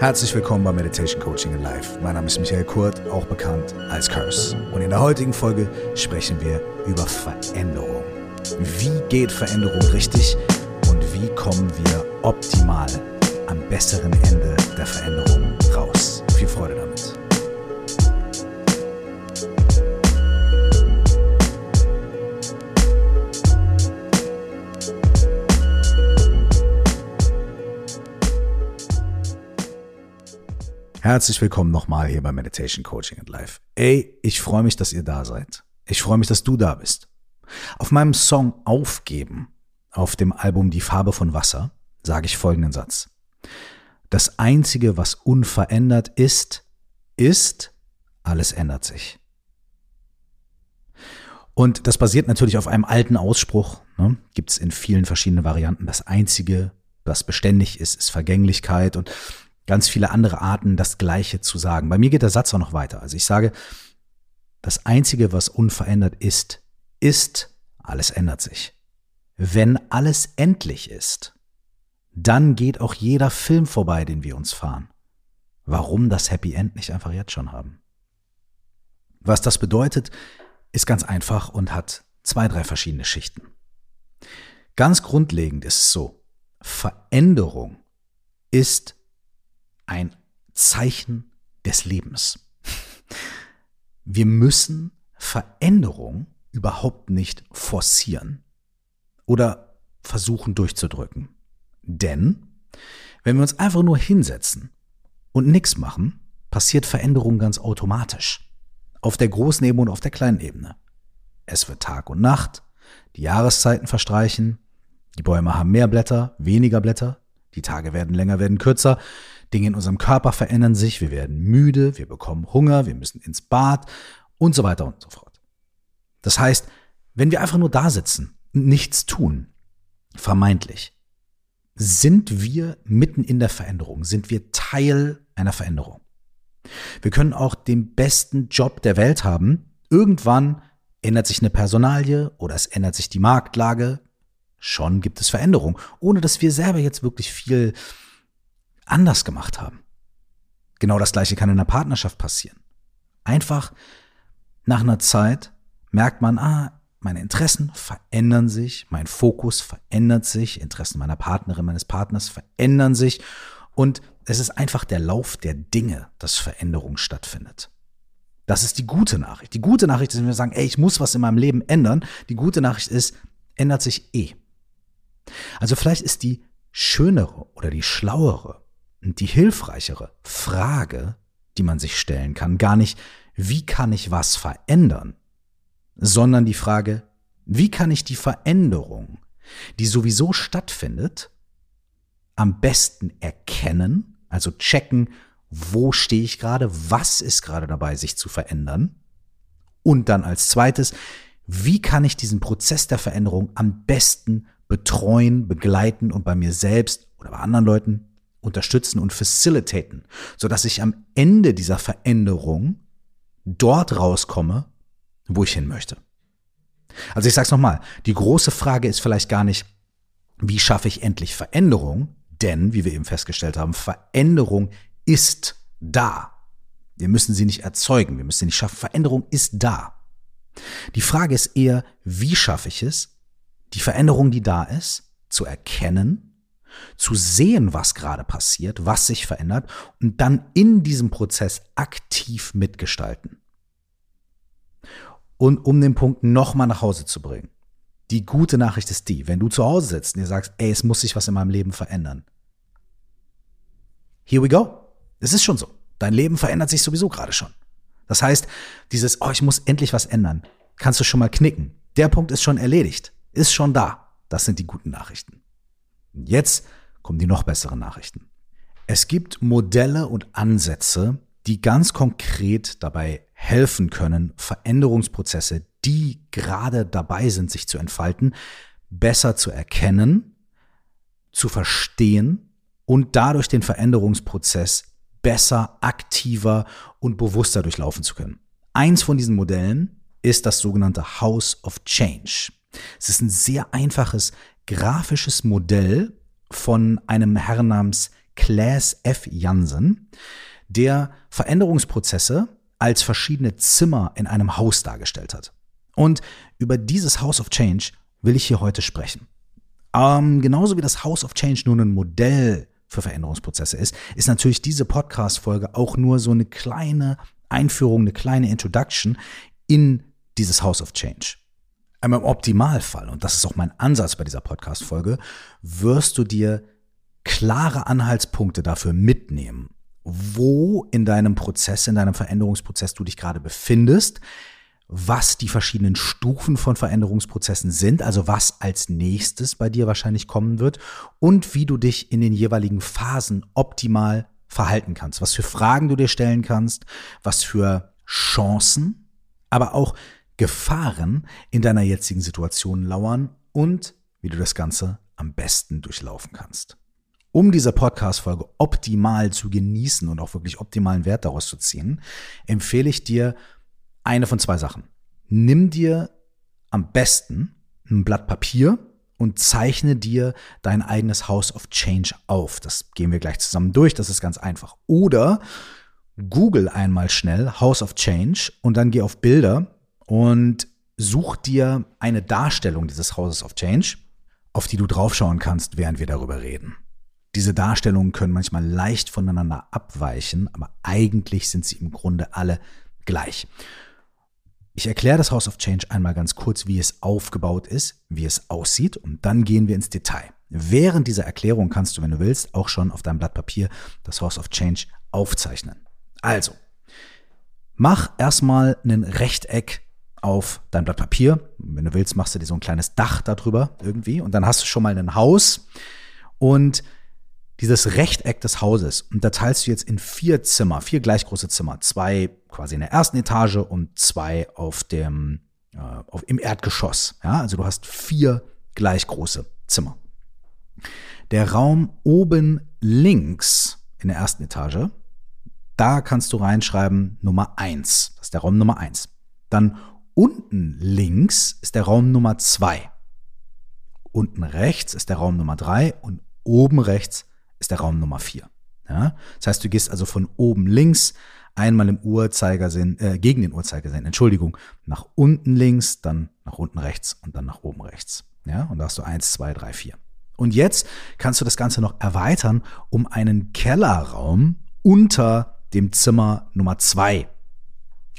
Herzlich willkommen bei Meditation Coaching in Life. Mein Name ist Michael Kurt, auch bekannt als Curse. Und in der heutigen Folge sprechen wir über Veränderung. Wie geht Veränderung richtig und wie kommen wir optimal am besseren Ende der Veränderung raus? Viel Freude damit. Herzlich willkommen nochmal hier bei Meditation Coaching and Life. Ey, ich freue mich, dass ihr da seid. Ich freue mich, dass du da bist. Auf meinem Song Aufgeben auf dem Album Die Farbe von Wasser sage ich folgenden Satz. Das Einzige, was unverändert ist, ist, alles ändert sich. Und das basiert natürlich auf einem alten Ausspruch, ne? gibt es in vielen verschiedenen Varianten. Das Einzige, was beständig ist, ist Vergänglichkeit. Und ganz viele andere Arten, das Gleiche zu sagen. Bei mir geht der Satz auch noch weiter. Also ich sage, das Einzige, was unverändert ist, ist, alles ändert sich. Wenn alles endlich ist, dann geht auch jeder Film vorbei, den wir uns fahren. Warum das Happy End nicht einfach jetzt schon haben? Was das bedeutet, ist ganz einfach und hat zwei, drei verschiedene Schichten. Ganz grundlegend ist es so, Veränderung ist ein Zeichen des Lebens. Wir müssen Veränderung überhaupt nicht forcieren oder versuchen durchzudrücken. Denn wenn wir uns einfach nur hinsetzen und nichts machen, passiert Veränderung ganz automatisch. Auf der großen Ebene und auf der kleinen Ebene. Es wird Tag und Nacht, die Jahreszeiten verstreichen, die Bäume haben mehr Blätter, weniger Blätter, die Tage werden länger, werden kürzer, Dinge in unserem Körper verändern sich, wir werden müde, wir bekommen Hunger, wir müssen ins Bad und so weiter und so fort. Das heißt, wenn wir einfach nur da sitzen und nichts tun, vermeintlich, sind wir mitten in der Veränderung, sind wir Teil einer Veränderung. Wir können auch den besten Job der Welt haben. Irgendwann ändert sich eine Personalie oder es ändert sich die Marktlage. Schon gibt es Veränderung, ohne dass wir selber jetzt wirklich viel anders gemacht haben. Genau das gleiche kann in einer Partnerschaft passieren. Einfach nach einer Zeit merkt man, ah, meine Interessen verändern sich, mein Fokus verändert sich, Interessen meiner Partnerin, meines Partners verändern sich und es ist einfach der Lauf der Dinge, dass Veränderung stattfindet. Das ist die gute Nachricht. Die gute Nachricht ist, wenn wir sagen, ey, ich muss was in meinem Leben ändern. Die gute Nachricht ist, ändert sich eh. Also vielleicht ist die schönere oder die schlauere die hilfreichere Frage, die man sich stellen kann, gar nicht, wie kann ich was verändern, sondern die Frage, wie kann ich die Veränderung, die sowieso stattfindet, am besten erkennen, also checken, wo stehe ich gerade, was ist gerade dabei, sich zu verändern. Und dann als zweites, wie kann ich diesen Prozess der Veränderung am besten betreuen, begleiten und bei mir selbst oder bei anderen Leuten unterstützen und facilitaten, sodass ich am Ende dieser Veränderung dort rauskomme, wo ich hin möchte. Also ich sage es nochmal, die große Frage ist vielleicht gar nicht, wie schaffe ich endlich Veränderung, denn, wie wir eben festgestellt haben, Veränderung ist da. Wir müssen sie nicht erzeugen, wir müssen sie nicht schaffen. Veränderung ist da. Die Frage ist eher, wie schaffe ich es, die Veränderung, die da ist, zu erkennen zu sehen, was gerade passiert, was sich verändert und dann in diesem Prozess aktiv mitgestalten. Und um den Punkt nochmal nach Hause zu bringen. Die gute Nachricht ist die, wenn du zu Hause sitzt und dir sagst, ey, es muss sich was in meinem Leben verändern. Here we go. Es ist schon so. Dein Leben verändert sich sowieso gerade schon. Das heißt, dieses, oh, ich muss endlich was ändern, kannst du schon mal knicken. Der Punkt ist schon erledigt, ist schon da. Das sind die guten Nachrichten. Jetzt kommen die noch besseren Nachrichten. Es gibt Modelle und Ansätze, die ganz konkret dabei helfen können, Veränderungsprozesse, die gerade dabei sind, sich zu entfalten, besser zu erkennen, zu verstehen und dadurch den Veränderungsprozess besser, aktiver und bewusster durchlaufen zu können. Eins von diesen Modellen ist das sogenannte House of Change. Es ist ein sehr einfaches grafisches Modell von einem Herrn namens Klaas F. Jansen, der Veränderungsprozesse als verschiedene Zimmer in einem Haus dargestellt hat. Und über dieses House of Change will ich hier heute sprechen. Ähm, genauso wie das House of Change nur ein Modell für Veränderungsprozesse ist, ist natürlich diese Podcast-Folge auch nur so eine kleine Einführung, eine kleine Introduction in dieses House of Change. Im Optimalfall, und das ist auch mein Ansatz bei dieser Podcast-Folge, wirst du dir klare Anhaltspunkte dafür mitnehmen, wo in deinem Prozess, in deinem Veränderungsprozess du dich gerade befindest, was die verschiedenen Stufen von Veränderungsprozessen sind, also was als nächstes bei dir wahrscheinlich kommen wird und wie du dich in den jeweiligen Phasen optimal verhalten kannst, was für Fragen du dir stellen kannst, was für Chancen, aber auch Gefahren in deiner jetzigen Situation lauern und wie du das Ganze am besten durchlaufen kannst. Um diese Podcast-Folge optimal zu genießen und auch wirklich optimalen Wert daraus zu ziehen, empfehle ich dir eine von zwei Sachen. Nimm dir am besten ein Blatt Papier und zeichne dir dein eigenes House of Change auf. Das gehen wir gleich zusammen durch, das ist ganz einfach. Oder google einmal schnell House of Change und dann geh auf Bilder und such dir eine Darstellung dieses Houses of Change, auf die du draufschauen kannst, während wir darüber reden. Diese Darstellungen können manchmal leicht voneinander abweichen, aber eigentlich sind sie im Grunde alle gleich. Ich erkläre das House of Change einmal ganz kurz, wie es aufgebaut ist, wie es aussieht und dann gehen wir ins Detail. Während dieser Erklärung kannst du, wenn du willst, auch schon auf deinem Blatt Papier das House of Change aufzeichnen. Also, mach erstmal ein Rechteck auf dein Blatt Papier. Wenn du willst, machst du dir so ein kleines Dach darüber irgendwie und dann hast du schon mal ein Haus und dieses Rechteck des Hauses unterteilst du jetzt in vier Zimmer, vier gleich große Zimmer. Zwei quasi in der ersten Etage und zwei auf dem, äh, auf, im Erdgeschoss. Ja, also du hast vier gleich große Zimmer. Der Raum oben links in der ersten Etage, da kannst du reinschreiben Nummer eins. Das ist der Raum Nummer eins. Dann unten links ist der Raum Nummer zwei. Unten rechts ist der Raum Nummer drei und oben rechts ist der Raum Nummer 4. Ja? Das heißt, du gehst also von oben links einmal im Uhrzeigersinn, äh, gegen den Uhrzeigersinn, Entschuldigung, nach unten links, dann nach unten rechts und dann nach oben rechts. Ja, und da hast du eins, zwei, drei, vier. Und jetzt kannst du das Ganze noch erweitern um einen Kellerraum unter dem Zimmer Nummer zwei.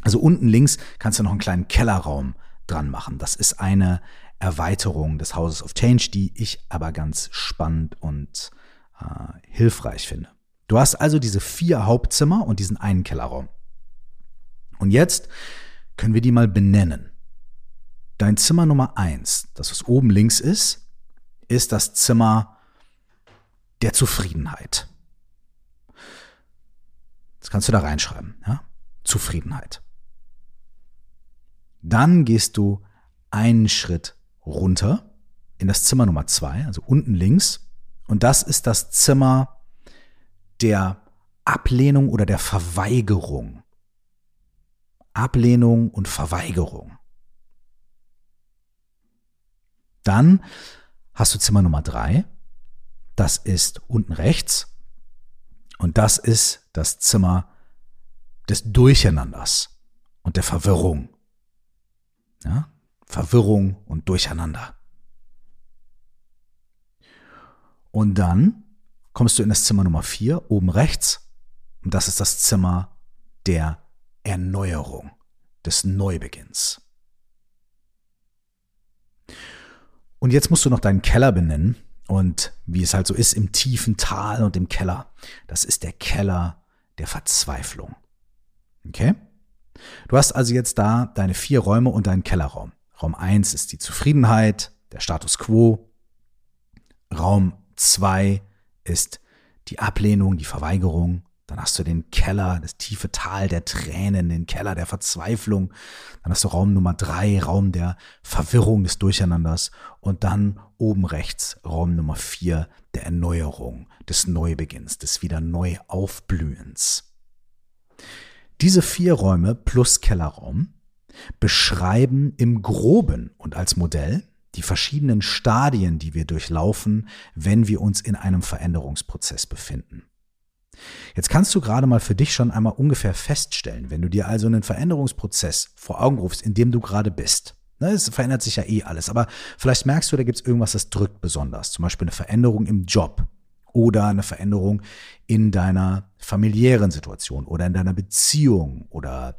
Also unten links kannst du noch einen kleinen Kellerraum dran machen. Das ist eine Erweiterung des Houses of Change, die ich aber ganz spannend und äh, hilfreich finde. Du hast also diese vier Hauptzimmer und diesen einen Kellerraum. Und jetzt können wir die mal benennen. Dein Zimmer Nummer eins, das was oben links ist, ist das Zimmer der Zufriedenheit. Das kannst du da reinschreiben. Ja? Zufriedenheit. Dann gehst du einen Schritt runter in das Zimmer Nummer zwei, also unten links, und das ist das Zimmer der Ablehnung oder der Verweigerung. Ablehnung und Verweigerung. Dann hast du Zimmer Nummer drei. Das ist unten rechts. Und das ist das Zimmer des Durcheinanders und der Verwirrung. Ja? Verwirrung und Durcheinander. Und dann kommst du in das Zimmer Nummer 4, oben rechts. Und das ist das Zimmer der Erneuerung, des Neubeginns. Und jetzt musst du noch deinen Keller benennen. Und wie es halt so ist, im tiefen Tal und im Keller, das ist der Keller der Verzweiflung. Okay? Du hast also jetzt da deine vier Räume und deinen Kellerraum. Raum 1 ist die Zufriedenheit, der Status quo. Raum Zwei ist die Ablehnung, die Verweigerung. Dann hast du den Keller, das tiefe Tal der Tränen, den Keller der Verzweiflung. Dann hast du Raum Nummer drei, Raum der Verwirrung, des Durcheinanders. Und dann oben rechts Raum Nummer vier, der Erneuerung, des Neubeginns, des wieder Neuaufblühens. Diese vier Räume plus Kellerraum beschreiben im groben und als Modell die verschiedenen Stadien, die wir durchlaufen, wenn wir uns in einem Veränderungsprozess befinden. Jetzt kannst du gerade mal für dich schon einmal ungefähr feststellen, wenn du dir also einen Veränderungsprozess vor Augen rufst, in dem du gerade bist. Ne, es verändert sich ja eh alles, aber vielleicht merkst du, da gibt es irgendwas, das drückt besonders. Zum Beispiel eine Veränderung im Job oder eine Veränderung in deiner familiären Situation oder in deiner Beziehung oder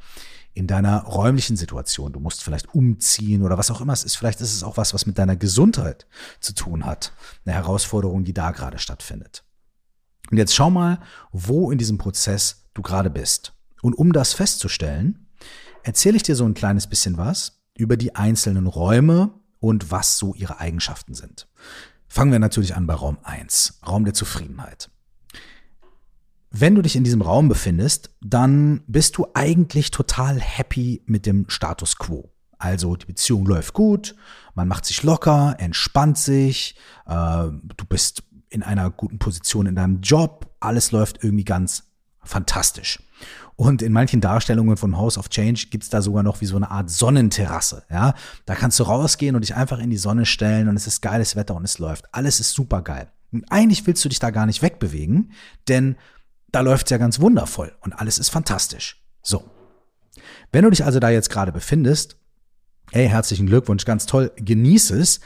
in deiner räumlichen Situation. Du musst vielleicht umziehen oder was auch immer es ist. Vielleicht ist es auch was, was mit deiner Gesundheit zu tun hat. Eine Herausforderung, die da gerade stattfindet. Und jetzt schau mal, wo in diesem Prozess du gerade bist. Und um das festzustellen, erzähle ich dir so ein kleines bisschen was über die einzelnen Räume und was so ihre Eigenschaften sind. Fangen wir natürlich an bei Raum 1, Raum der Zufriedenheit. Wenn du dich in diesem Raum befindest, dann bist du eigentlich total happy mit dem Status quo. Also die Beziehung läuft gut, man macht sich locker, entspannt sich, äh, du bist in einer guten Position in deinem Job, alles läuft irgendwie ganz fantastisch. Und in manchen Darstellungen von House of Change gibt's da sogar noch wie so eine Art Sonnenterrasse. Ja, da kannst du rausgehen und dich einfach in die Sonne stellen und es ist geiles Wetter und es läuft. Alles ist super geil. Und eigentlich willst du dich da gar nicht wegbewegen, denn da läuft's ja ganz wundervoll und alles ist fantastisch. So. Wenn du dich also da jetzt gerade befindest, hey, herzlichen Glückwunsch, ganz toll, genieße es,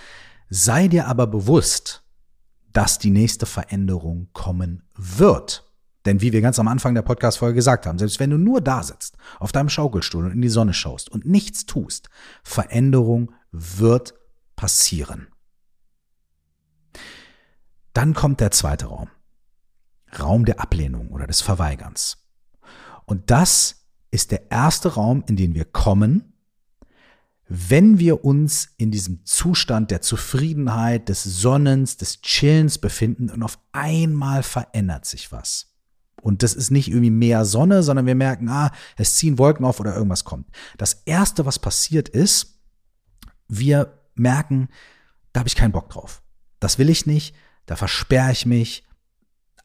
sei dir aber bewusst, dass die nächste Veränderung kommen wird. Denn wie wir ganz am Anfang der Podcast-Folge gesagt haben, selbst wenn du nur da sitzt, auf deinem Schaukelstuhl und in die Sonne schaust und nichts tust, Veränderung wird passieren. Dann kommt der zweite Raum. Raum der Ablehnung oder des Verweigerns. Und das ist der erste Raum, in den wir kommen, wenn wir uns in diesem Zustand der Zufriedenheit, des Sonnens, des Chillens befinden und auf einmal verändert sich was. Und das ist nicht irgendwie mehr Sonne, sondern wir merken, ah, es ziehen Wolken auf oder irgendwas kommt. Das erste, was passiert ist, wir merken, da habe ich keinen Bock drauf. Das will ich nicht, da versperre ich mich.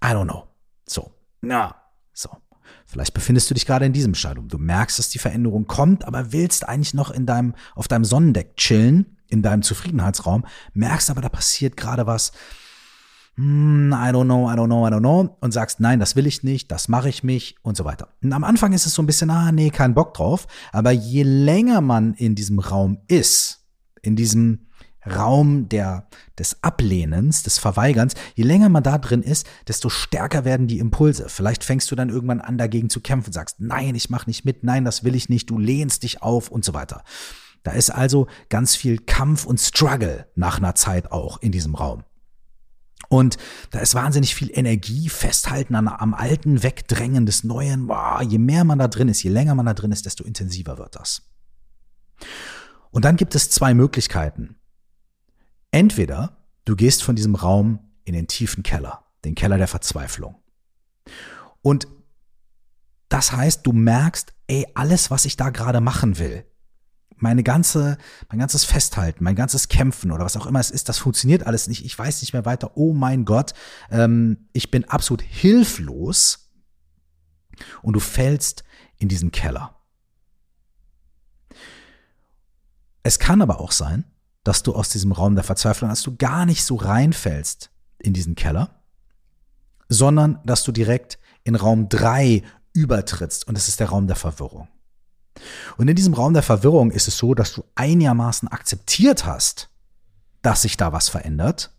I don't know. So. Na, so. Vielleicht befindest du dich gerade in diesem Stadium. Du merkst, dass die Veränderung kommt, aber willst eigentlich noch in deinem, auf deinem Sonnendeck chillen, in deinem Zufriedenheitsraum, merkst aber, da passiert gerade was. Hmm, I don't know, I don't know, I don't know. Und sagst, nein, das will ich nicht, das mache ich mich und so weiter. Und am Anfang ist es so ein bisschen, ah, nee, kein Bock drauf. Aber je länger man in diesem Raum ist, in diesem Raum der, des Ablehnens, des Verweigerns, je länger man da drin ist, desto stärker werden die Impulse. Vielleicht fängst du dann irgendwann an, dagegen zu kämpfen, sagst, nein, ich mache nicht mit, nein, das will ich nicht, du lehnst dich auf und so weiter. Da ist also ganz viel Kampf und Struggle nach einer Zeit auch in diesem Raum. Und da ist wahnsinnig viel Energie, Festhalten an, am Alten, Wegdrängen des Neuen. Wow, je mehr man da drin ist, je länger man da drin ist, desto intensiver wird das. Und dann gibt es zwei Möglichkeiten, Entweder du gehst von diesem Raum in den tiefen Keller, den Keller der Verzweiflung. Und das heißt, du merkst, ey, alles, was ich da gerade machen will, meine ganze, mein ganzes Festhalten, mein ganzes Kämpfen oder was auch immer es ist, das funktioniert alles nicht. Ich weiß nicht mehr weiter. Oh mein Gott, ähm, ich bin absolut hilflos. Und du fällst in diesen Keller. Es kann aber auch sein, dass du aus diesem Raum der Verzweiflung, dass du gar nicht so reinfällst in diesen Keller, sondern dass du direkt in Raum drei übertrittst und das ist der Raum der Verwirrung. Und in diesem Raum der Verwirrung ist es so, dass du einigermaßen akzeptiert hast, dass sich da was verändert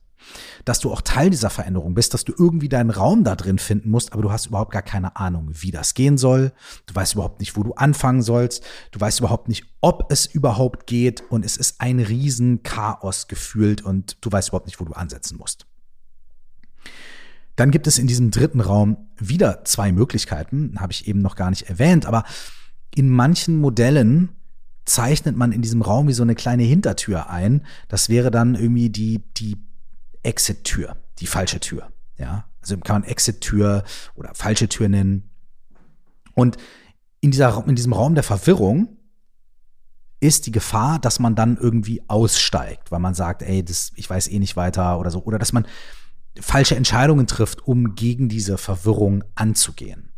dass du auch Teil dieser Veränderung bist, dass du irgendwie deinen Raum da drin finden musst, aber du hast überhaupt gar keine Ahnung, wie das gehen soll. Du weißt überhaupt nicht, wo du anfangen sollst. Du weißt überhaupt nicht, ob es überhaupt geht und es ist ein Riesenchaos gefühlt und du weißt überhaupt nicht, wo du ansetzen musst. Dann gibt es in diesem dritten Raum wieder zwei Möglichkeiten, habe ich eben noch gar nicht erwähnt, aber in manchen Modellen zeichnet man in diesem Raum wie so eine kleine Hintertür ein. Das wäre dann irgendwie die, die Exit-Tür, die falsche Tür. Ja, also kann man Exit-Tür oder falsche Tür nennen. Und in, dieser, in diesem Raum der Verwirrung ist die Gefahr, dass man dann irgendwie aussteigt, weil man sagt, ey, das, ich weiß eh nicht weiter oder so, oder dass man falsche Entscheidungen trifft, um gegen diese Verwirrung anzugehen.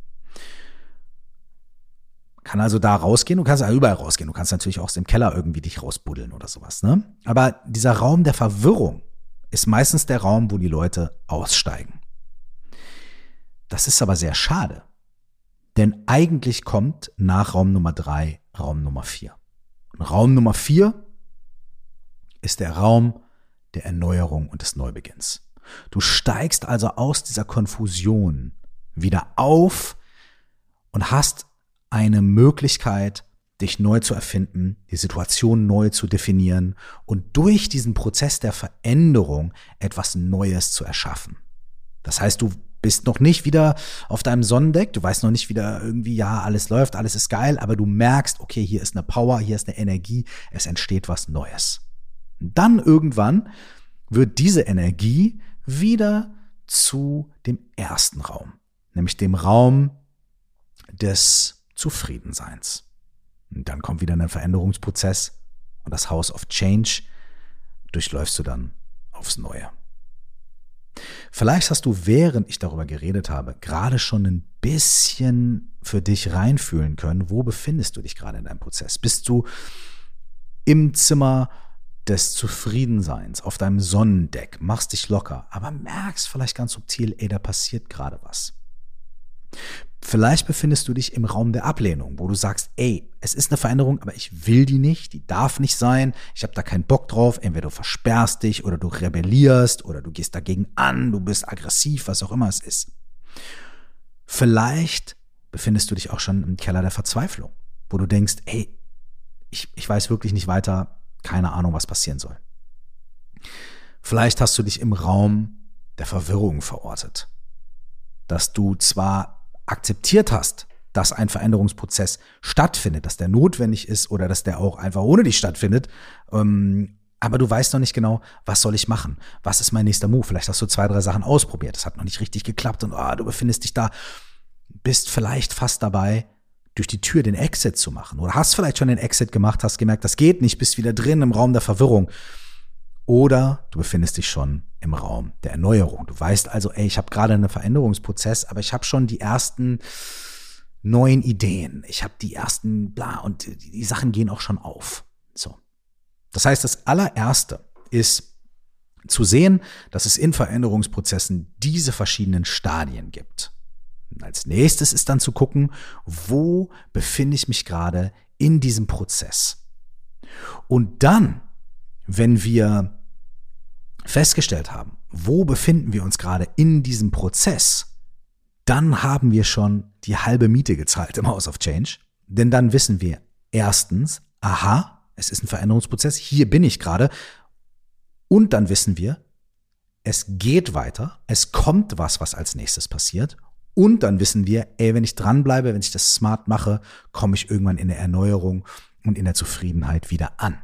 Kann also da rausgehen, du kannst ja überall rausgehen, du kannst natürlich auch aus dem Keller irgendwie dich rausbuddeln oder sowas, ne? Aber dieser Raum der Verwirrung, ist meistens der Raum, wo die Leute aussteigen. Das ist aber sehr schade. Denn eigentlich kommt nach Raum Nummer drei Raum Nummer vier. Und Raum Nummer vier ist der Raum der Erneuerung und des Neubeginns. Du steigst also aus dieser Konfusion wieder auf und hast eine Möglichkeit, dich neu zu erfinden, die Situation neu zu definieren und durch diesen Prozess der Veränderung etwas Neues zu erschaffen. Das heißt, du bist noch nicht wieder auf deinem Sonnendeck, du weißt noch nicht wieder irgendwie, ja, alles läuft, alles ist geil, aber du merkst, okay, hier ist eine Power, hier ist eine Energie, es entsteht was Neues. Und dann irgendwann wird diese Energie wieder zu dem ersten Raum, nämlich dem Raum des Zufriedenseins. Und dann kommt wieder ein Veränderungsprozess und das House of Change durchläufst du dann aufs Neue. Vielleicht hast du, während ich darüber geredet habe, gerade schon ein bisschen für dich reinfühlen können, wo befindest du dich gerade in deinem Prozess? Bist du im Zimmer des Zufriedenseins, auf deinem Sonnendeck, machst dich locker, aber merkst vielleicht ganz subtil, ey, da passiert gerade was. Vielleicht befindest du dich im Raum der Ablehnung, wo du sagst, ey, es ist eine Veränderung, aber ich will die nicht, die darf nicht sein, ich habe da keinen Bock drauf, entweder du versperrst dich oder du rebellierst oder du gehst dagegen an, du bist aggressiv, was auch immer es ist. Vielleicht befindest du dich auch schon im Keller der Verzweiflung, wo du denkst, ey, ich, ich weiß wirklich nicht weiter, keine Ahnung, was passieren soll. Vielleicht hast du dich im Raum der Verwirrung verortet, dass du zwar akzeptiert hast, dass ein Veränderungsprozess stattfindet, dass der notwendig ist oder dass der auch einfach ohne dich stattfindet. Ähm, aber du weißt noch nicht genau, was soll ich machen? Was ist mein nächster Move? Vielleicht hast du zwei, drei Sachen ausprobiert. Das hat noch nicht richtig geklappt und oh, du befindest dich da, bist vielleicht fast dabei, durch die Tür den Exit zu machen. Oder hast vielleicht schon den Exit gemacht, hast gemerkt, das geht nicht, bist wieder drin im Raum der Verwirrung. Oder du befindest dich schon im Raum der Erneuerung. Du weißt also, ey, ich habe gerade einen Veränderungsprozess, aber ich habe schon die ersten neuen Ideen. Ich habe die ersten bla und die, die Sachen gehen auch schon auf. So. Das heißt, das allererste ist zu sehen, dass es in Veränderungsprozessen diese verschiedenen Stadien gibt. Als nächstes ist dann zu gucken, wo befinde ich mich gerade in diesem Prozess. Und dann wenn wir festgestellt haben, wo befinden wir uns gerade in diesem Prozess, dann haben wir schon die halbe Miete gezahlt im House of Change. Denn dann wissen wir erstens, aha, es ist ein Veränderungsprozess, hier bin ich gerade. Und dann wissen wir, es geht weiter, es kommt was, was als nächstes passiert. Und dann wissen wir, ey, wenn ich dranbleibe, wenn ich das smart mache, komme ich irgendwann in der Erneuerung und in der Zufriedenheit wieder an.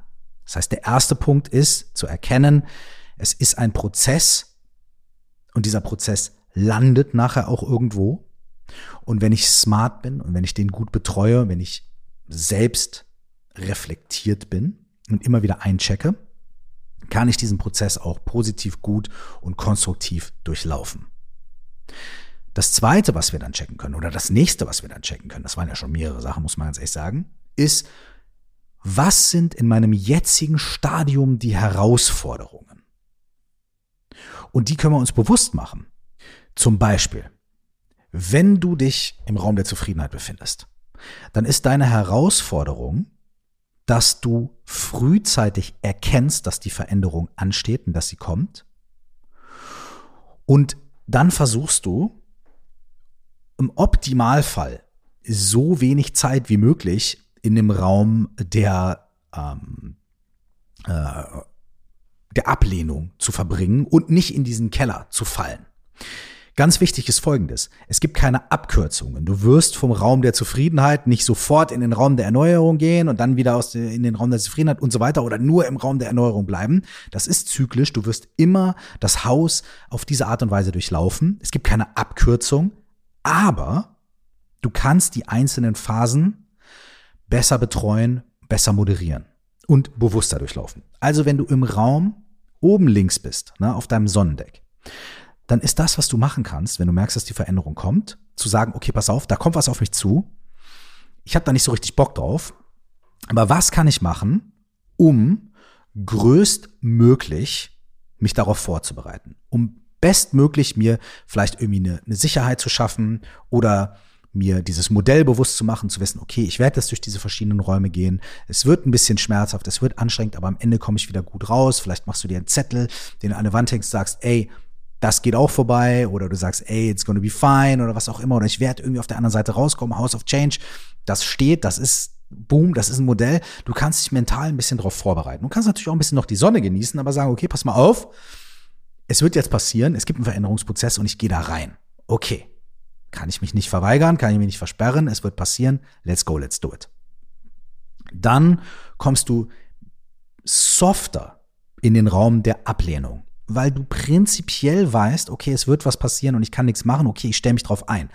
Das heißt, der erste Punkt ist zu erkennen, es ist ein Prozess und dieser Prozess landet nachher auch irgendwo. Und wenn ich smart bin und wenn ich den gut betreue, wenn ich selbst reflektiert bin und immer wieder einchecke, kann ich diesen Prozess auch positiv gut und konstruktiv durchlaufen. Das zweite, was wir dann checken können, oder das nächste, was wir dann checken können, das waren ja schon mehrere Sachen, muss man ganz ehrlich sagen, ist, was sind in meinem jetzigen Stadium die Herausforderungen? Und die können wir uns bewusst machen. Zum Beispiel, wenn du dich im Raum der Zufriedenheit befindest, dann ist deine Herausforderung, dass du frühzeitig erkennst, dass die Veränderung ansteht und dass sie kommt. Und dann versuchst du im Optimalfall so wenig Zeit wie möglich in dem Raum der, ähm, äh, der Ablehnung zu verbringen und nicht in diesen Keller zu fallen. Ganz wichtig ist Folgendes. Es gibt keine Abkürzungen. Du wirst vom Raum der Zufriedenheit nicht sofort in den Raum der Erneuerung gehen und dann wieder aus in den Raum der Zufriedenheit und so weiter oder nur im Raum der Erneuerung bleiben. Das ist zyklisch. Du wirst immer das Haus auf diese Art und Weise durchlaufen. Es gibt keine Abkürzung, aber du kannst die einzelnen Phasen besser betreuen, besser moderieren und bewusster durchlaufen. Also wenn du im Raum oben links bist, ne, auf deinem Sonnendeck, dann ist das, was du machen kannst, wenn du merkst, dass die Veränderung kommt, zu sagen, okay, pass auf, da kommt was auf mich zu. Ich habe da nicht so richtig Bock drauf. Aber was kann ich machen, um größtmöglich mich darauf vorzubereiten, um bestmöglich mir vielleicht irgendwie eine, eine Sicherheit zu schaffen oder mir dieses Modell bewusst zu machen, zu wissen, okay, ich werde jetzt durch diese verschiedenen Räume gehen. Es wird ein bisschen schmerzhaft, es wird anstrengend, aber am Ende komme ich wieder gut raus. Vielleicht machst du dir einen Zettel, den du an der Wand hängst, sagst, ey, das geht auch vorbei oder du sagst, ey, it's gonna be fine oder was auch immer oder ich werde irgendwie auf der anderen Seite rauskommen, House of Change, das steht, das ist boom, das ist ein Modell. Du kannst dich mental ein bisschen darauf vorbereiten. Du kannst natürlich auch ein bisschen noch die Sonne genießen, aber sagen, okay, pass mal auf, es wird jetzt passieren, es gibt einen Veränderungsprozess und ich gehe da rein. Okay, kann ich mich nicht verweigern, kann ich mich nicht versperren, es wird passieren, let's go, let's do it. Dann kommst du softer in den Raum der Ablehnung, weil du prinzipiell weißt, okay, es wird was passieren und ich kann nichts machen, okay, ich stelle mich drauf ein.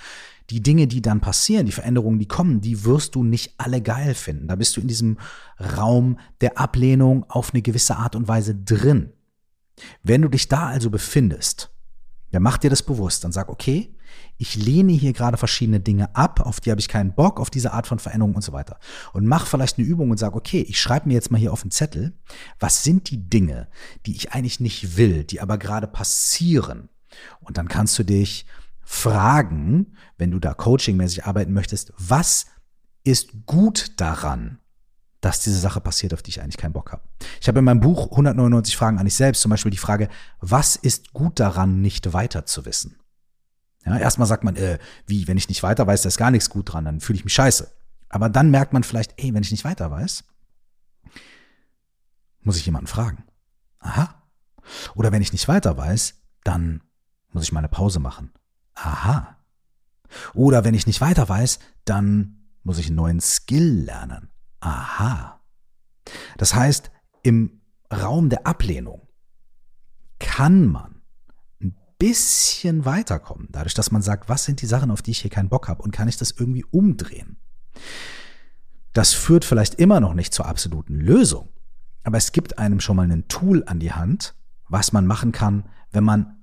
Die Dinge, die dann passieren, die Veränderungen, die kommen, die wirst du nicht alle geil finden. Da bist du in diesem Raum der Ablehnung auf eine gewisse Art und Weise drin. Wenn du dich da also befindest, dann mach dir das bewusst, dann sag, okay, ich lehne hier gerade verschiedene Dinge ab, auf die habe ich keinen Bock, auf diese Art von Veränderung und so weiter. Und mach vielleicht eine Übung und sag, okay, ich schreibe mir jetzt mal hier auf den Zettel, was sind die Dinge, die ich eigentlich nicht will, die aber gerade passieren. Und dann kannst du dich fragen, wenn du da coachingmäßig arbeiten möchtest, was ist gut daran, dass diese Sache passiert, auf die ich eigentlich keinen Bock habe. Ich habe in meinem Buch 199 Fragen an dich selbst zum Beispiel die Frage, was ist gut daran, nicht weiter zu wissen? Ja, erstmal sagt man, äh, wie, wenn ich nicht weiter weiß, da ist gar nichts gut dran, dann fühle ich mich scheiße. Aber dann merkt man vielleicht, ey, wenn ich nicht weiter weiß, muss ich jemanden fragen. Aha. Oder wenn ich nicht weiter weiß, dann muss ich mal eine Pause machen. Aha. Oder wenn ich nicht weiter weiß, dann muss ich einen neuen Skill lernen. Aha. Das heißt, im Raum der Ablehnung kann man bisschen weiterkommen, dadurch, dass man sagt, was sind die Sachen, auf die ich hier keinen Bock habe und kann ich das irgendwie umdrehen. Das führt vielleicht immer noch nicht zur absoluten Lösung, aber es gibt einem schon mal ein Tool an die Hand, was man machen kann, wenn man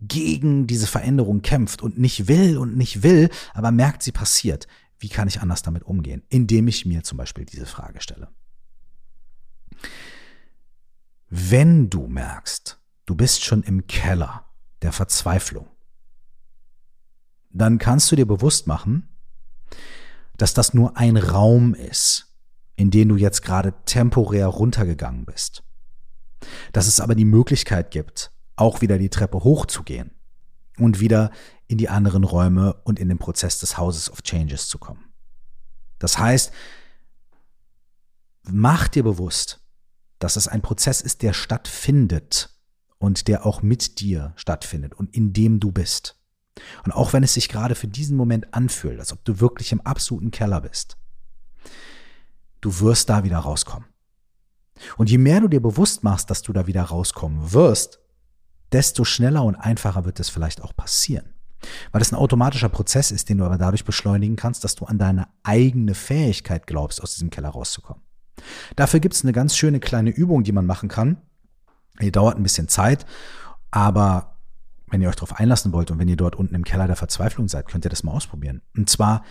gegen diese Veränderung kämpft und nicht will und nicht will, aber merkt, sie passiert. Wie kann ich anders damit umgehen? Indem ich mir zum Beispiel diese Frage stelle. Wenn du merkst, du bist schon im Keller der Verzweiflung, dann kannst du dir bewusst machen, dass das nur ein Raum ist, in den du jetzt gerade temporär runtergegangen bist. Dass es aber die Möglichkeit gibt, auch wieder die Treppe hochzugehen und wieder in die anderen Räume und in den Prozess des Houses of Changes zu kommen. Das heißt, mach dir bewusst, dass es ein Prozess ist, der stattfindet und der auch mit dir stattfindet und in dem du bist. Und auch wenn es sich gerade für diesen Moment anfühlt, als ob du wirklich im absoluten Keller bist, du wirst da wieder rauskommen. Und je mehr du dir bewusst machst, dass du da wieder rauskommen wirst, desto schneller und einfacher wird es vielleicht auch passieren. Weil es ein automatischer Prozess ist, den du aber dadurch beschleunigen kannst, dass du an deine eigene Fähigkeit glaubst, aus diesem Keller rauszukommen. Dafür gibt es eine ganz schöne kleine Übung, die man machen kann. Die dauert ein bisschen Zeit, aber wenn ihr euch darauf einlassen wollt und wenn ihr dort unten im Keller der Verzweiflung seid, könnt ihr das mal ausprobieren. Und zwar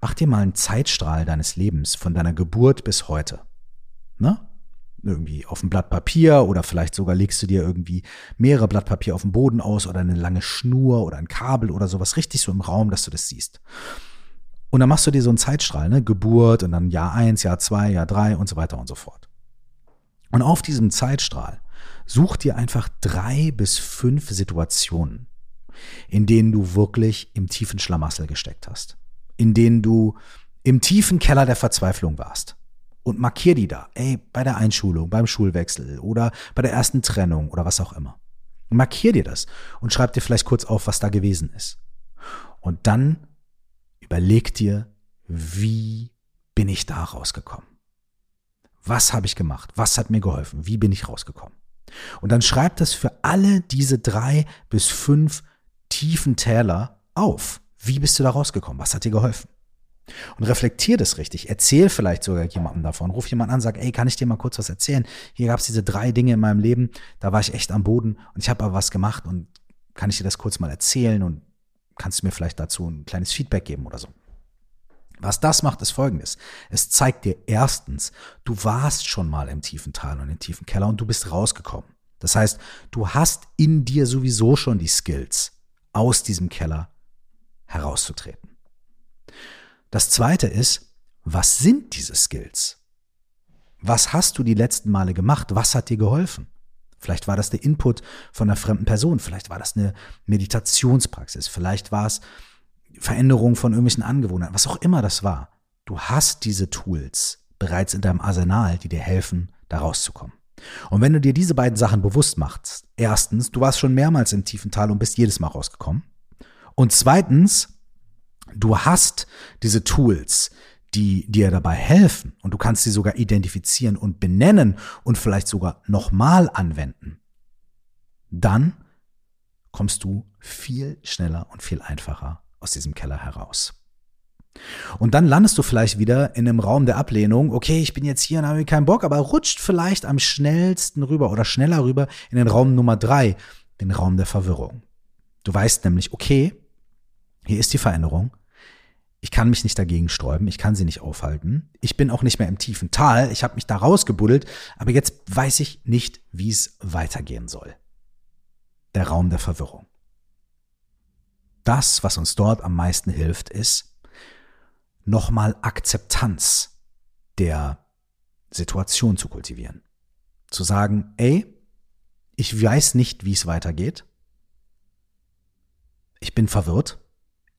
mach dir mal einen Zeitstrahl deines Lebens von deiner Geburt bis heute. Ne? irgendwie auf ein Blatt Papier oder vielleicht sogar legst du dir irgendwie mehrere Blatt Papier auf dem Boden aus oder eine lange Schnur oder ein Kabel oder sowas richtig so im Raum, dass du das siehst. Und dann machst du dir so einen Zeitstrahl, ne? Geburt und dann Jahr eins, Jahr zwei, Jahr drei und so weiter und so fort. Und auf diesem Zeitstrahl such dir einfach drei bis fünf Situationen, in denen du wirklich im tiefen Schlamassel gesteckt hast, in denen du im tiefen Keller der Verzweiflung warst und markier die da. Ey, bei der Einschulung, beim Schulwechsel oder bei der ersten Trennung oder was auch immer. markier dir das und schreib dir vielleicht kurz auf, was da gewesen ist. Und dann überleg dir, wie bin ich da rausgekommen? Was habe ich gemacht? Was hat mir geholfen? Wie bin ich rausgekommen? Und dann schreib das für alle diese drei bis fünf tiefen Täler auf. Wie bist du da rausgekommen? Was hat dir geholfen? Und reflektier das richtig. Erzähl vielleicht sogar jemandem davon. Ruf jemanden an, sag, ey, kann ich dir mal kurz was erzählen? Hier gab es diese drei Dinge in meinem Leben, da war ich echt am Boden und ich habe aber was gemacht und kann ich dir das kurz mal erzählen und kannst du mir vielleicht dazu ein kleines Feedback geben oder so. Was das macht, ist folgendes. Es zeigt dir erstens, du warst schon mal im tiefen Tal und im tiefen Keller und du bist rausgekommen. Das heißt, du hast in dir sowieso schon die Skills, aus diesem Keller herauszutreten. Das zweite ist, was sind diese Skills? Was hast du die letzten Male gemacht? Was hat dir geholfen? Vielleicht war das der Input von einer fremden Person, vielleicht war das eine Meditationspraxis, vielleicht war es Veränderung von irgendwelchen Angewohnheiten, was auch immer das war. Du hast diese Tools bereits in deinem Arsenal, die dir helfen, da rauszukommen. Und wenn du dir diese beiden Sachen bewusst machst, erstens, du warst schon mehrmals im tiefen Tal und bist jedes Mal rausgekommen. Und zweitens, du hast diese Tools, die dir dabei helfen und du kannst sie sogar identifizieren und benennen und vielleicht sogar nochmal anwenden, dann kommst du viel schneller und viel einfacher aus diesem Keller heraus. Und dann landest du vielleicht wieder in einem Raum der Ablehnung. Okay, ich bin jetzt hier und habe keinen Bock, aber rutscht vielleicht am schnellsten rüber oder schneller rüber in den Raum Nummer drei, den Raum der Verwirrung. Du weißt nämlich, okay, hier ist die Veränderung. Ich kann mich nicht dagegen sträuben, ich kann sie nicht aufhalten. Ich bin auch nicht mehr im tiefen Tal, ich habe mich da rausgebuddelt, aber jetzt weiß ich nicht, wie es weitergehen soll. Der Raum der Verwirrung. Das, was uns dort am meisten hilft, ist nochmal Akzeptanz der Situation zu kultivieren. Zu sagen, ey, ich weiß nicht, wie es weitergeht. Ich bin verwirrt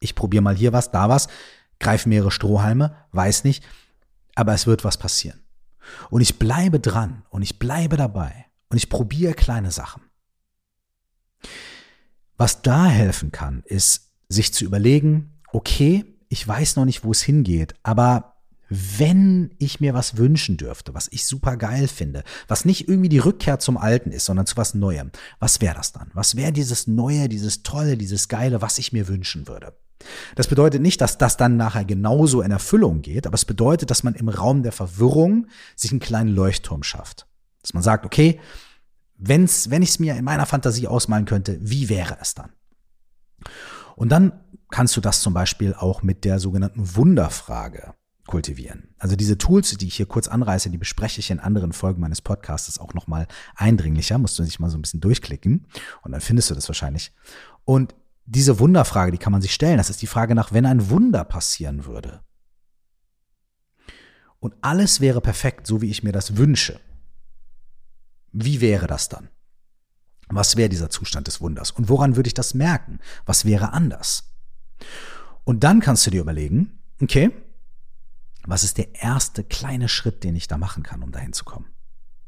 ich probiere mal hier was, da was, greife mehrere Strohhalme, weiß nicht, aber es wird was passieren. Und ich bleibe dran und ich bleibe dabei und ich probiere kleine Sachen. Was da helfen kann, ist, sich zu überlegen, okay, ich weiß noch nicht, wo es hingeht, aber wenn ich mir was wünschen dürfte, was ich super geil finde, was nicht irgendwie die Rückkehr zum Alten ist, sondern zu was Neuem, was wäre das dann? Was wäre dieses Neue, dieses Tolle, dieses Geile, was ich mir wünschen würde? Das bedeutet nicht, dass das dann nachher genauso in Erfüllung geht, aber es bedeutet, dass man im Raum der Verwirrung sich einen kleinen Leuchtturm schafft. Dass man sagt, okay, wenn's, wenn ich es mir in meiner Fantasie ausmalen könnte, wie wäre es dann? Und dann kannst du das zum Beispiel auch mit der sogenannten Wunderfrage kultivieren. Also diese Tools, die ich hier kurz anreiße, die bespreche ich in anderen Folgen meines Podcasts auch nochmal eindringlicher, musst du dich mal so ein bisschen durchklicken und dann findest du das wahrscheinlich. Und diese Wunderfrage, die kann man sich stellen. Das ist die Frage nach, wenn ein Wunder passieren würde. Und alles wäre perfekt, so wie ich mir das wünsche. Wie wäre das dann? Was wäre dieser Zustand des Wunders? Und woran würde ich das merken? Was wäre anders? Und dann kannst du dir überlegen, okay, was ist der erste kleine Schritt, den ich da machen kann, um dahin zu kommen?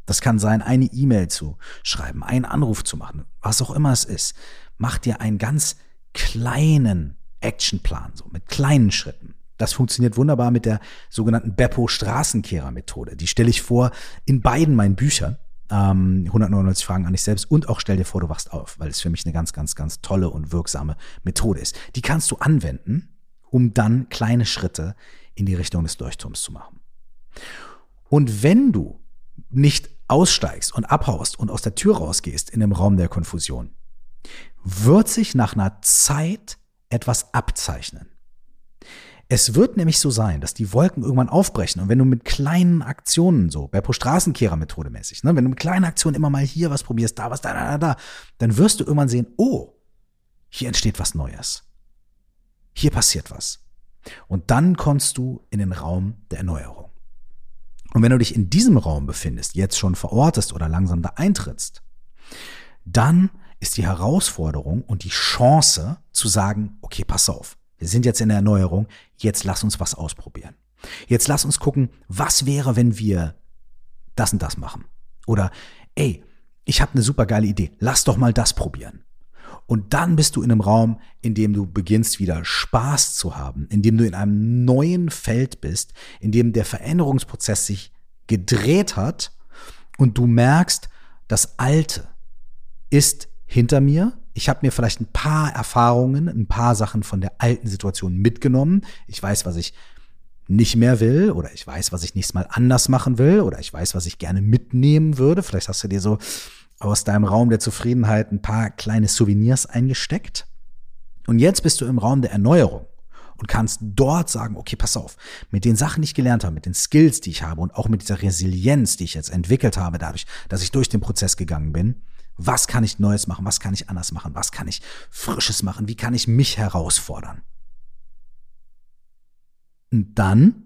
Das kann sein, eine E-Mail zu schreiben, einen Anruf zu machen, was auch immer es ist. Mach dir einen ganz kleinen Actionplan, so mit kleinen Schritten. Das funktioniert wunderbar mit der sogenannten Beppo Straßenkehrer Methode. Die stelle ich vor in beiden meinen Büchern. Ähm, 199 Fragen an dich selbst und auch stell dir vor, du wachst auf, weil es für mich eine ganz, ganz, ganz tolle und wirksame Methode ist. Die kannst du anwenden, um dann kleine Schritte in die Richtung des Leuchtturms zu machen. Und wenn du nicht aussteigst und abhaust und aus der Tür rausgehst in dem Raum der Konfusion, wird sich nach einer Zeit etwas abzeichnen. Es wird nämlich so sein, dass die Wolken irgendwann aufbrechen und wenn du mit kleinen Aktionen so, bei pro Straßenkehrer Methode mäßig, ne, wenn du mit kleinen Aktionen immer mal hier was probierst, da was, da, da, da, dann wirst du irgendwann sehen, oh, hier entsteht was Neues. Hier passiert was. Und dann kommst du in den Raum der Erneuerung. Und wenn du dich in diesem Raum befindest, jetzt schon verortest oder langsam da eintrittst, dann ist die Herausforderung und die Chance zu sagen, okay, pass auf, wir sind jetzt in der Erneuerung, jetzt lass uns was ausprobieren. Jetzt lass uns gucken, was wäre, wenn wir das und das machen. Oder, ey, ich habe eine super geile Idee, lass doch mal das probieren. Und dann bist du in einem Raum, in dem du beginnst wieder Spaß zu haben, in dem du in einem neuen Feld bist, in dem der Veränderungsprozess sich gedreht hat und du merkst, das Alte ist hinter mir. Ich habe mir vielleicht ein paar Erfahrungen, ein paar Sachen von der alten Situation mitgenommen. Ich weiß, was ich nicht mehr will oder ich weiß, was ich nächstes Mal anders machen will oder ich weiß, was ich gerne mitnehmen würde. Vielleicht hast du dir so aus deinem Raum der Zufriedenheit ein paar kleine Souvenirs eingesteckt. Und jetzt bist du im Raum der Erneuerung und kannst dort sagen, okay, pass auf, mit den Sachen, die ich gelernt habe, mit den Skills, die ich habe und auch mit dieser Resilienz, die ich jetzt entwickelt habe, dadurch, dass ich durch den Prozess gegangen bin, Was kann ich Neues machen? Was kann ich anders machen? Was kann ich Frisches machen? Wie kann ich mich herausfordern? Und dann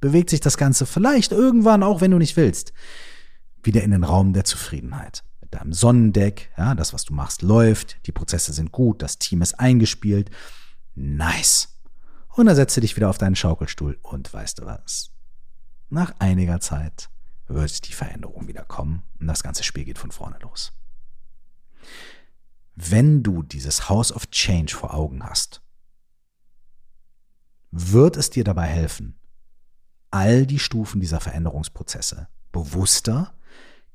bewegt sich das Ganze vielleicht irgendwann, auch wenn du nicht willst, wieder in den Raum der Zufriedenheit. Mit deinem Sonnendeck, ja, das, was du machst, läuft, die Prozesse sind gut, das Team ist eingespielt. Nice. Und dann setzt du dich wieder auf deinen Schaukelstuhl und weißt du was? Nach einiger Zeit wird die Veränderung wieder kommen und das ganze Spiel geht von vorne los. Wenn du dieses House of Change vor Augen hast, wird es dir dabei helfen, all die Stufen dieser Veränderungsprozesse bewusster,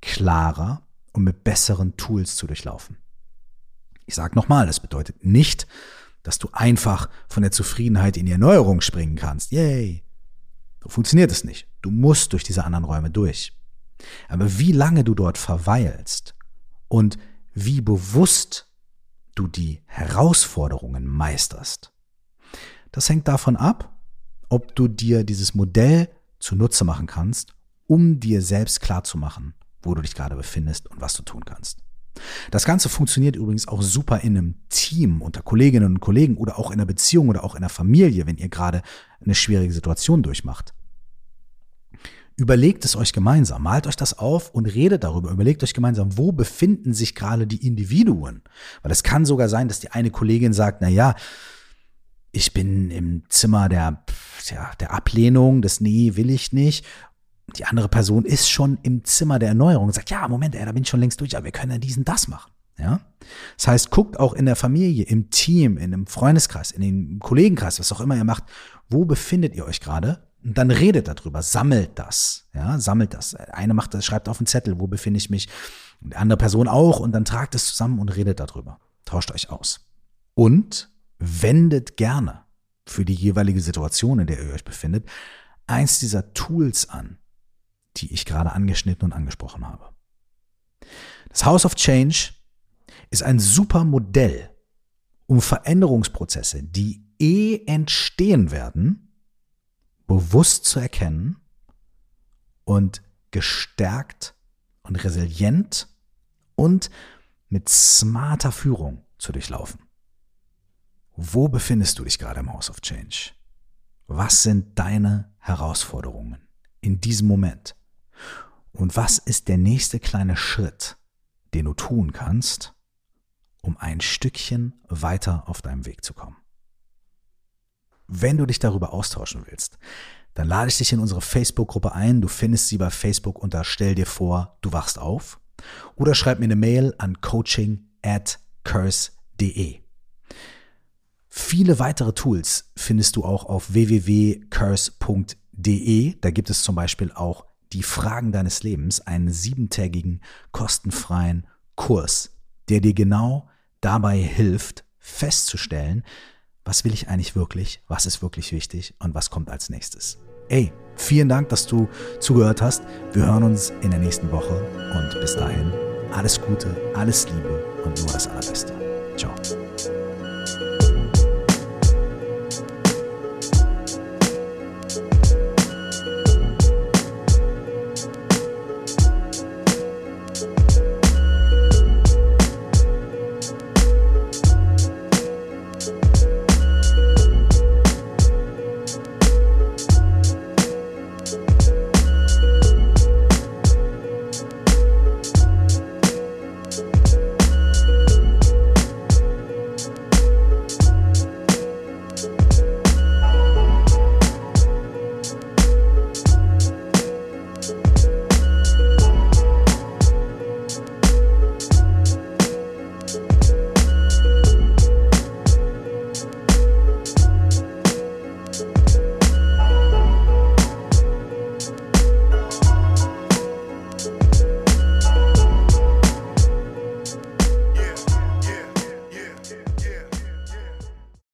klarer und mit besseren Tools zu durchlaufen. Ich sage nochmal, das bedeutet nicht, dass du einfach von der Zufriedenheit in die Erneuerung springen kannst. Yay! So funktioniert es nicht. Du musst durch diese anderen Räume durch. Aber wie lange du dort verweilst und wie bewusst du die Herausforderungen meisterst, das hängt davon ab, ob du dir dieses Modell zunutze machen kannst, um dir selbst klarzumachen, wo du dich gerade befindest und was du tun kannst. Das Ganze funktioniert übrigens auch super in einem Team unter Kolleginnen und Kollegen oder auch in einer Beziehung oder auch in einer Familie, wenn ihr gerade eine schwierige Situation durchmacht. Überlegt es euch gemeinsam, malt euch das auf und redet darüber. Überlegt euch gemeinsam, wo befinden sich gerade die Individuen? Weil es kann sogar sein, dass die eine Kollegin sagt, na ja, ich bin im Zimmer der, ja, der Ablehnung, des Nee, will ich nicht die andere Person ist schon im Zimmer der Erneuerung und sagt, ja, Moment, ey, da bin ich schon längst durch, aber wir können ja diesen das machen. Ja? Das heißt, guckt auch in der Familie, im Team, in einem Freundeskreis, in dem Kollegenkreis, was auch immer ihr macht, wo befindet ihr euch gerade? Und dann redet darüber, sammelt das, ja, sammelt das. Eine macht das, schreibt auf einen Zettel, wo befinde ich mich, und die andere Person auch, und dann tragt es zusammen und redet darüber. Tauscht euch aus. Und wendet gerne für die jeweilige Situation, in der ihr euch befindet, eins dieser Tools an, die ich gerade angeschnitten und angesprochen habe. Das House of Change ist ein super Modell, um Veränderungsprozesse, die eh entstehen werden, bewusst zu erkennen und gestärkt und resilient und mit smarter Führung zu durchlaufen. Wo befindest du dich gerade im House of Change? Was sind deine Herausforderungen in diesem Moment? Und was ist der nächste kleine Schritt, den du tun kannst, um ein Stückchen weiter auf deinem Weg zu kommen? Wenn du dich darüber austauschen willst, dann lade ich dich in unsere Facebook-Gruppe ein. Du findest sie bei Facebook unter Stell dir vor, du wachst auf. Oder schreib mir eine Mail an coaching at curse.de. Viele weitere Tools findest du auch auf www.curse.de. Da gibt es zum Beispiel auch die Fragen deines Lebens, einen siebentägigen kostenfreien Kurs, der dir genau dabei hilft, festzustellen, was will ich eigentlich wirklich, was ist wirklich wichtig und was kommt als nächstes. Ey, vielen Dank, dass du zugehört hast. Wir hören uns in der nächsten Woche und bis dahin alles Gute, alles Liebe und nur das Allerbeste. Ciao.